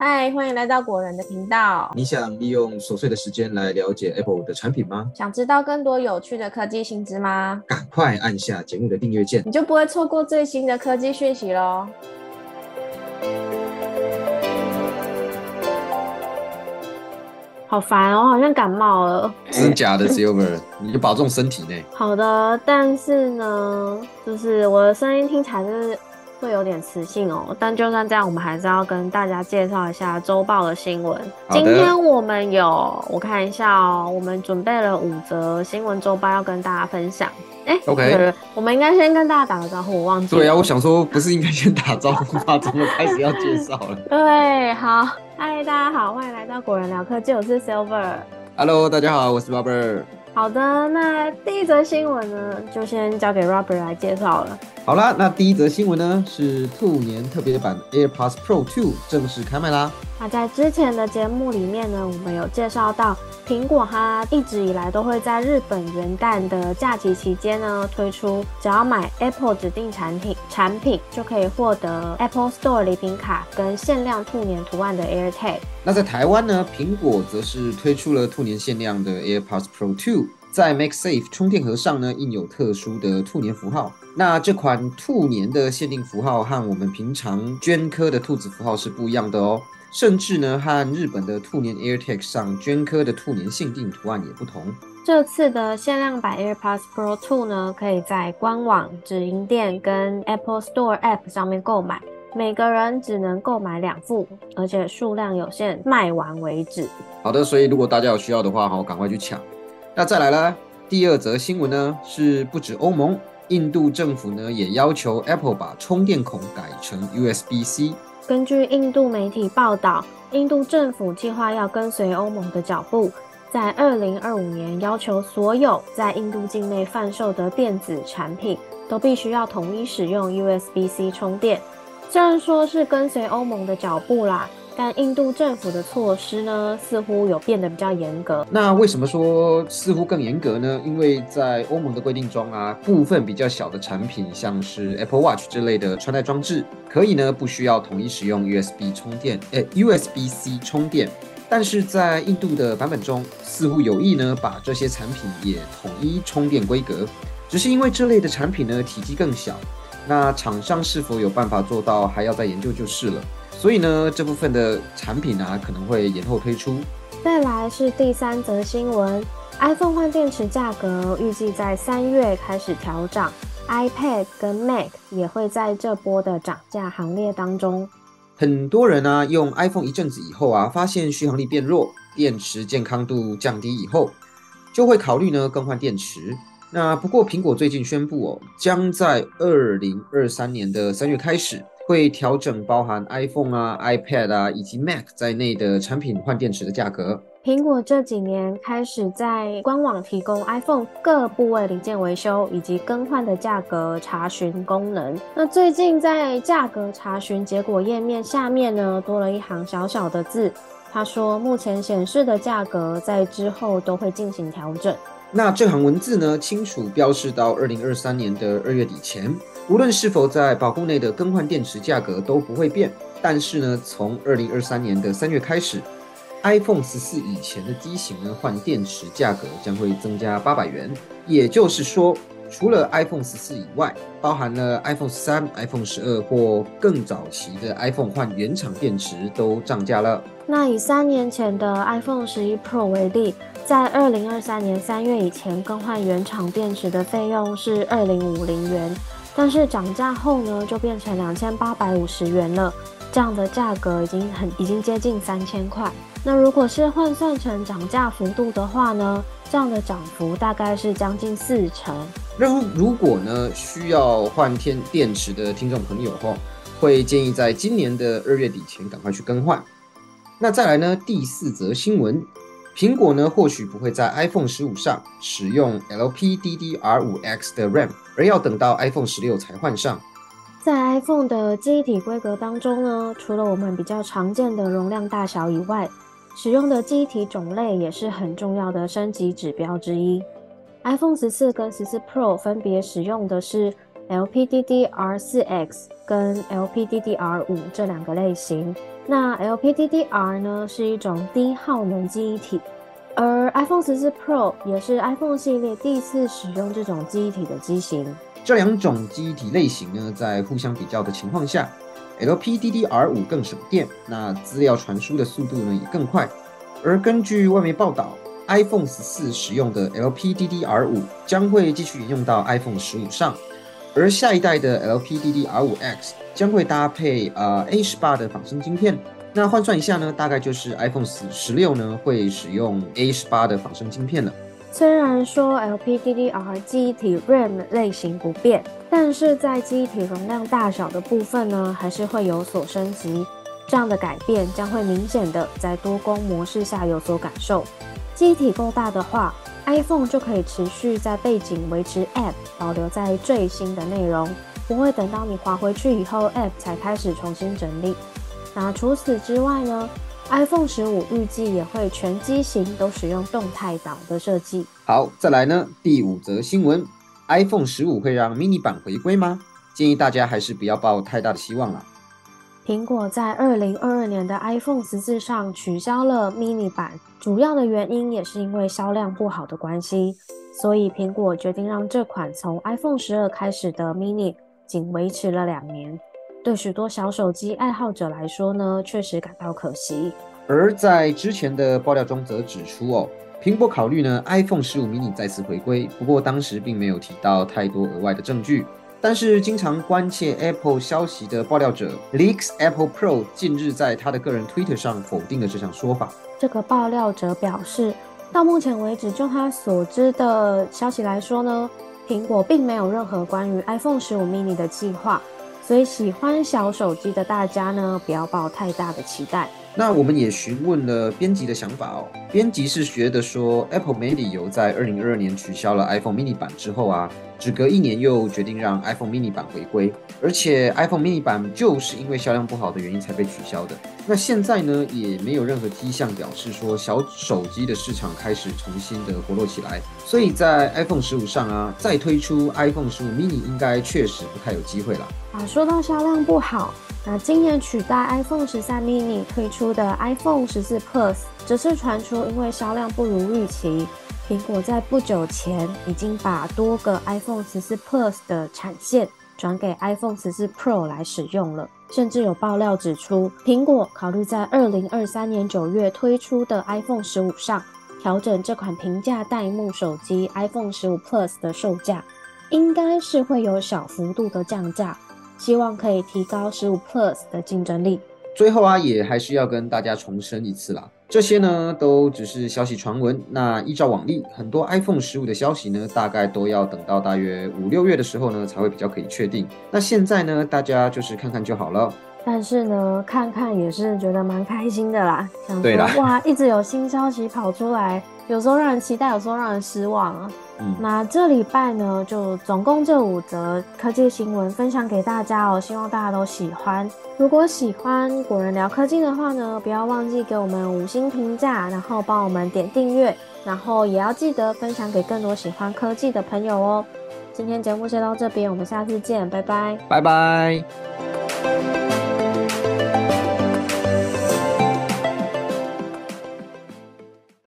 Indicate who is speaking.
Speaker 1: 嗨，欢迎来到果仁的频道。
Speaker 2: 你想利用琐碎的时间来了解 Apple 的产品吗？
Speaker 1: 想知道更多有趣的科技新知吗？
Speaker 2: 赶快按下节目的订阅键，
Speaker 1: 你就不会错过最新的科技讯息喽。好烦哦，好像感冒了。
Speaker 2: 真假的 Silver，你就保重身体呢。
Speaker 1: 好的，但是呢，就是我的声音听起来是会有点磁性哦。但就算这样，我们还是要跟大家介绍一下周报的新闻。今天我们有，我看一下哦，我们准备了五则新闻周报要跟大家分享。哎
Speaker 2: ，OK，
Speaker 1: 我们应该先跟大家打个招呼，我忘记了。
Speaker 2: 对啊，我想说，不是应该先打招呼吗？怎么开始要介绍了？
Speaker 1: 对，好，嗨，大家好，欢迎来到果仁聊科技，我是 Silver。
Speaker 2: Hello，大家好，我是 Robert。
Speaker 1: 好的，那第一则新闻呢，就先交给 Robert 来介绍了。
Speaker 2: 好啦，那第一则新闻呢是兔年特别版 AirPods Pro 2正式开卖啦。
Speaker 1: 那在之前的节目里面呢，我们有介绍到苹果它一直以来都会在日本元旦的假期期间呢推出，只要买 Apple 指定产品产品就可以获得 Apple Store 礼品卡跟限量兔年图案的 AirTag。
Speaker 2: 那在台湾呢，苹果则是推出了兔年限量的 AirPods Pro 2。在 MagSafe 充电盒上呢，印有特殊的兔年符号。那这款兔年的限定符号和我们平常镌刻的兔子符号是不一样的哦，甚至呢和日本的兔年 AirTag 上镌刻的兔年限定图案也不同。
Speaker 1: 这次的限量版 AirPods Pro 2呢，可以在官网、直营店跟 Apple Store App 上面购买，每个人只能购买两副，而且数量有限，卖完为止。
Speaker 2: 好的，所以如果大家有需要的话，好，赶快去抢。那再来啦，第二则新闻呢是不止欧盟，印度政府呢也要求 Apple 把充电孔改成 USB-C。
Speaker 1: 根据印度媒体报道，印度政府计划要跟随欧盟的脚步，在二零二五年要求所有在印度境内贩售的电子产品都必须要统一使用 USB-C 充电。虽然说是跟随欧盟的脚步啦。但印度政府的措施呢，似乎有变得比较严格。
Speaker 2: 那为什么说似乎更严格呢？因为在欧盟的规定中啊，部分比较小的产品，像是 Apple Watch 之类的穿戴装置，可以呢不需要统一使用 USB 充电，诶 USB-C 充电。但是在印度的版本中，似乎有意呢把这些产品也统一充电规格，只是因为这类的产品呢体积更小，那厂商是否有办法做到，还要再研究就是了。所以呢，这部分的产品啊可能会延后推出。
Speaker 1: 再来是第三则新闻，iPhone 换电池价格预计在三月开始调涨，iPad 跟 Mac 也会在这波的涨价行列当中。
Speaker 2: 很多人呢用 iPhone 一阵子以后啊，发现续航力变弱，电池健康度降低以后，就会考虑呢更换电池。那不过苹果最近宣布哦，将在二零二三年的三月开始。会调整包含 iPhone 啊、iPad 啊以及 Mac 在内的产品换电池的价格。
Speaker 1: 苹果这几年开始在官网提供 iPhone 各部位零件维修以及更换的价格查询功能。那最近在价格查询结果页面下面呢，多了一行小小的字，他说目前显示的价格在之后都会进行调整。
Speaker 2: 那这行文字呢，清楚标示到二零二三年的二月底前，无论是否在保护内的更换电池价格都不会变。但是呢，从二零二三年的三月开始，iPhone 十四以前的机型呢，换电池价格将会增加八百元。也就是说，除了 iPhone 十四以外，包含了 iPhone 十三、iPhone 十二或更早期的 iPhone 换原厂电池都涨价了。
Speaker 1: 那以三年前的 iPhone 十一 Pro 为例。在二零二三年三月以前更换原厂电池的费用是二零五零元，但是涨价后呢，就变成两千八百五十元了。这样的价格已经很已经接近三千块。那如果是换算成涨价幅度的话呢，这样的涨幅大概是将近四成。
Speaker 2: 那如果呢需要换天电池的听众朋友哈，会建议在今年的二月底前赶快去更换。那再来呢第四则新闻。苹果呢，或许不会在 iPhone 十五上使用 LPDDR5X 的 RAM，而要等到 iPhone 十六才换上。
Speaker 1: 在 iPhone 的机体规格当中呢，除了我们比较常见的容量大小以外，使用的机体种类也是很重要的升级指标之一。iPhone 十四跟十四 Pro 分别使用的是 LPDDR4X 跟 LPDDR5 这两个类型。那 LPDDR 呢是一种低耗能记忆体，而 iPhone 十四 Pro 也是 iPhone 系列第一次使用这种记忆体的机型。
Speaker 2: 这两种记忆体类型呢，在互相比较的情况下，LPDDR5 更省电，那资料传输的速度呢也更快。而根据外媒报道，iPhone 十四使用的 LPDDR5 将会继续沿用到 iPhone 十五上，而下一代的 LPDDR5X 将会搭配呃 A 十八的仿生晶片。那换算一下呢，大概就是 iPhone 十十六呢会使用 A 十八的仿生晶片了。
Speaker 1: 虽然说 LPDDR 记忆体 RAM 类型不变，但是在记忆体容量大小的部分呢，还是会有所升级。这样的改变将会明显的在多工模式下有所感受。记忆体够大的话，iPhone 就可以持续在背景维持 App 保留在最新的内容，不会等到你滑回去以后 App 才开始重新整理。那除此之外呢？iPhone 十五预计也会全机型都使用动态岛的设计。
Speaker 2: 好，再来呢，第五则新闻，iPhone 十五会让 mini 版回归吗？建议大家还是不要抱太大的希望了。
Speaker 1: 苹果在二零二二年的 iPhone 十四上取消了 mini 版，主要的原因也是因为销量不好的关系，所以苹果决定让这款从 iPhone 十二开始的 mini 仅维持了两年。对许多小手机爱好者来说呢，确实感到可惜。
Speaker 2: 而在之前的爆料中则指出哦，苹果考虑呢 iPhone 十五 mini 再次回归，不过当时并没有提到太多额外的证据。但是，经常关切 Apple 消息的爆料者 Leaks Apple Pro 近日在他的个人 Twitter 上否定了这项说法。
Speaker 1: 这个爆料者表示，到目前为止，就他所知的消息来说呢，苹果并没有任何关于 iPhone 15 mini 的计划。所以，喜欢小手机的大家呢，不要抱太大的期待。
Speaker 2: 那我们也询问了编辑的想法哦。编辑是觉得说，Apple 没理由在二零二二年取消了 iPhone mini 版之后啊，只隔一年又决定让 iPhone mini 版回归，而且 iPhone mini 版就是因为销量不好的原因才被取消的。那现在呢，也没有任何迹象表示说小手机的市场开始重新的活络起来，所以在 iPhone 十五上啊，再推出 iPhone 十五 mini 应该确实不太有机会了。
Speaker 1: 啊，说到销量不好。那今年取代 iPhone 十三 mini 推出的 iPhone 十四 Plus，则是传出因为销量不如预期，苹果在不久前已经把多个 iPhone 十四 Plus 的产线转给 iPhone 十四 Pro 来使用了。甚至有爆料指出，苹果考虑在二零二三年九月推出的 iPhone 十五上调整这款平价代幕手机 iPhone 十五 Plus 的售价，应该是会有小幅度的降价。希望可以提高十五 Plus 的竞争力。
Speaker 2: 最后啊，也还是要跟大家重申一次啦，这些呢都只是消息传闻。那依照往例，很多 iPhone 十五的消息呢，大概都要等到大约五六月的时候呢，才会比较可以确定。那现在呢，大家就是看看就好了。
Speaker 1: 但是呢，看看也是觉得蛮开心的啦。想说哇，一直有新消息跑出来，有时候让人期待，有时候让人失望啊。嗯那这礼拜呢，就总共这五则科技新闻分享给大家哦，希望大家都喜欢。如果喜欢果仁聊科技的话呢，不要忘记给我们五星评价，然后帮我们点订阅，然后也要记得分享给更多喜欢科技的朋友哦。今天节目先到这边，我们下次见，拜拜，
Speaker 2: 拜拜。